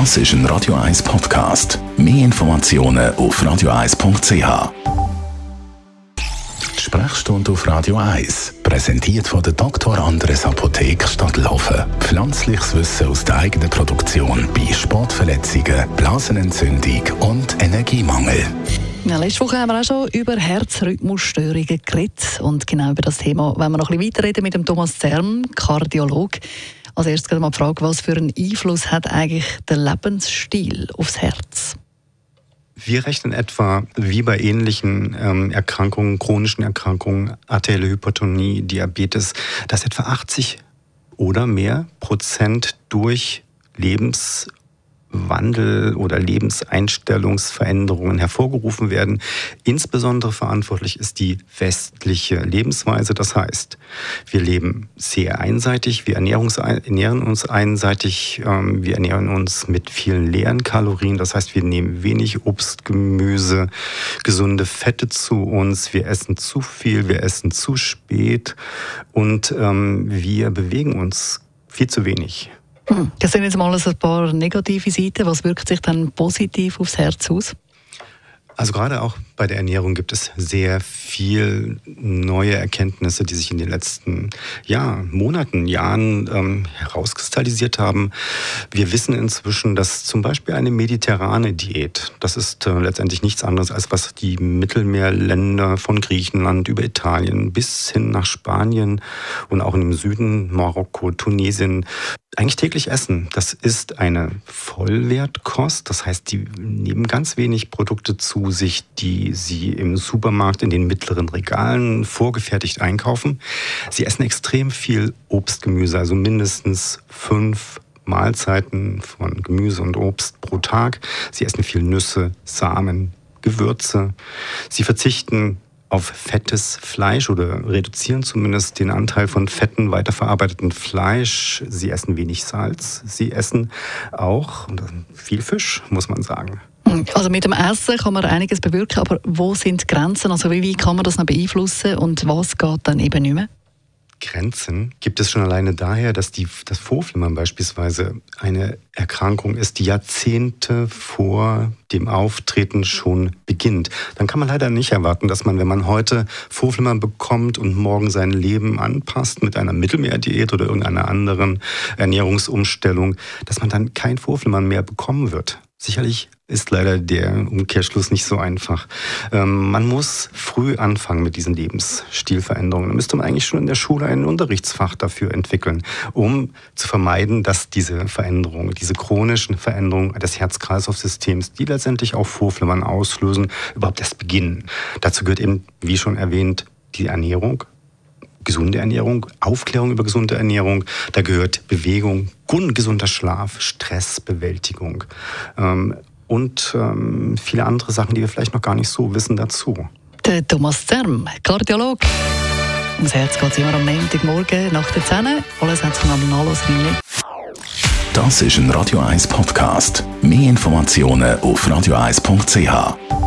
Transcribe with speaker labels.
Speaker 1: Das ist ein Radio 1 Podcast. Mehr Informationen auf radio1.ch. Sprechstunde auf Radio 1, präsentiert von der Dr. Andres Apotheke Stadtlaufen. Pflanzliches Wissen aus der eigenen Produktion bei Sportverletzungen, Blasenentzündung und Energiemangel.
Speaker 2: Ja, letzte Woche haben wir auch schon über Herzrhythmusstörungen geredet. Und genau über das Thema wollen wir noch ein bisschen weiterreden mit dem Thomas Zerm, Kardiologe. Als erstes mal die Frage, was für einen Einfluss hat eigentlich der Lebensstil aufs Herz?
Speaker 3: Wir rechnen etwa wie bei ähnlichen ähm, Erkrankungen, chronischen Erkrankungen, arterielle Hypertonie, Diabetes, dass etwa 80 oder mehr Prozent durch Lebens- Wandel oder Lebenseinstellungsveränderungen hervorgerufen werden. Insbesondere verantwortlich ist die westliche Lebensweise. Das heißt, wir leben sehr einseitig, wir ernähren uns einseitig, ähm, wir ernähren uns mit vielen leeren Kalorien. Das heißt, wir nehmen wenig Obst, Gemüse, gesunde Fette zu uns, wir essen zu viel, wir essen zu spät und ähm, wir bewegen uns viel zu wenig.
Speaker 2: Hm. Das sind jetzt mal ein paar negative Seiten. Was wirkt sich dann positiv aufs Herz aus?
Speaker 3: Also gerade auch bei der Ernährung gibt es sehr viel neue Erkenntnisse, die sich in den letzten ja, Monaten, Jahren ähm, herauskristallisiert haben. Wir wissen inzwischen, dass zum Beispiel eine mediterrane Diät, das ist äh, letztendlich nichts anderes als was die Mittelmeerländer von Griechenland über Italien bis hin nach Spanien und auch im Süden Marokko, Tunesien eigentlich täglich essen. Das ist eine Vollwertkost. Das heißt, die nehmen ganz wenig Produkte zu sich, die sie im Supermarkt in den mittleren Regalen vorgefertigt einkaufen. Sie essen extrem viel Obst, Gemüse, also mindestens fünf Mahlzeiten von Gemüse und Obst pro Tag. Sie essen viel Nüsse, Samen, Gewürze. Sie verzichten auf fettes Fleisch oder reduzieren zumindest den Anteil von fetten, weiterverarbeiteten Fleisch. Sie essen wenig Salz. Sie essen auch viel Fisch, muss man sagen.
Speaker 2: Also mit dem Essen kann man einiges bewirken, aber wo sind die Grenzen? Also wie, wie kann man das noch beeinflussen und was geht dann eben nicht mehr?
Speaker 3: Grenzen gibt es schon alleine daher, dass die, das Vorflimmern beispielsweise eine Erkrankung ist, die Jahrzehnte vor dem Auftreten schon beginnt. Dann kann man leider nicht erwarten, dass man, wenn man heute Vorflimmern bekommt und morgen sein Leben anpasst mit einer Mittelmeerdiät oder irgendeiner anderen Ernährungsumstellung, dass man dann kein Vorflimmern mehr bekommen wird. Sicherlich ist leider der Umkehrschluss nicht so einfach. Ähm, man muss früh anfangen mit diesen Lebensstilveränderungen. Da müsste man eigentlich schon in der Schule ein Unterrichtsfach dafür entwickeln, um zu vermeiden, dass diese Veränderungen, diese chronischen Veränderungen des Herz-Kreislauf-Systems, die letztendlich auch Vorflimmern auslösen, überhaupt erst beginnen. Dazu gehört eben, wie schon erwähnt, die Ernährung, gesunde Ernährung, Aufklärung über gesunde Ernährung. Da gehört Bewegung, gesunder Schlaf, Stressbewältigung. Ähm, und ähm, viele andere Sachen, die wir vielleicht noch gar nicht so wissen dazu.
Speaker 2: Der Thomas Zerm, Kardiolog. Ums Herz geht es immer am Montagmorgen nach der 10. Alles hat sich am Nachlassen.
Speaker 1: Das ist ein Radio 1 Podcast. Mehr Informationen auf radio1.ch.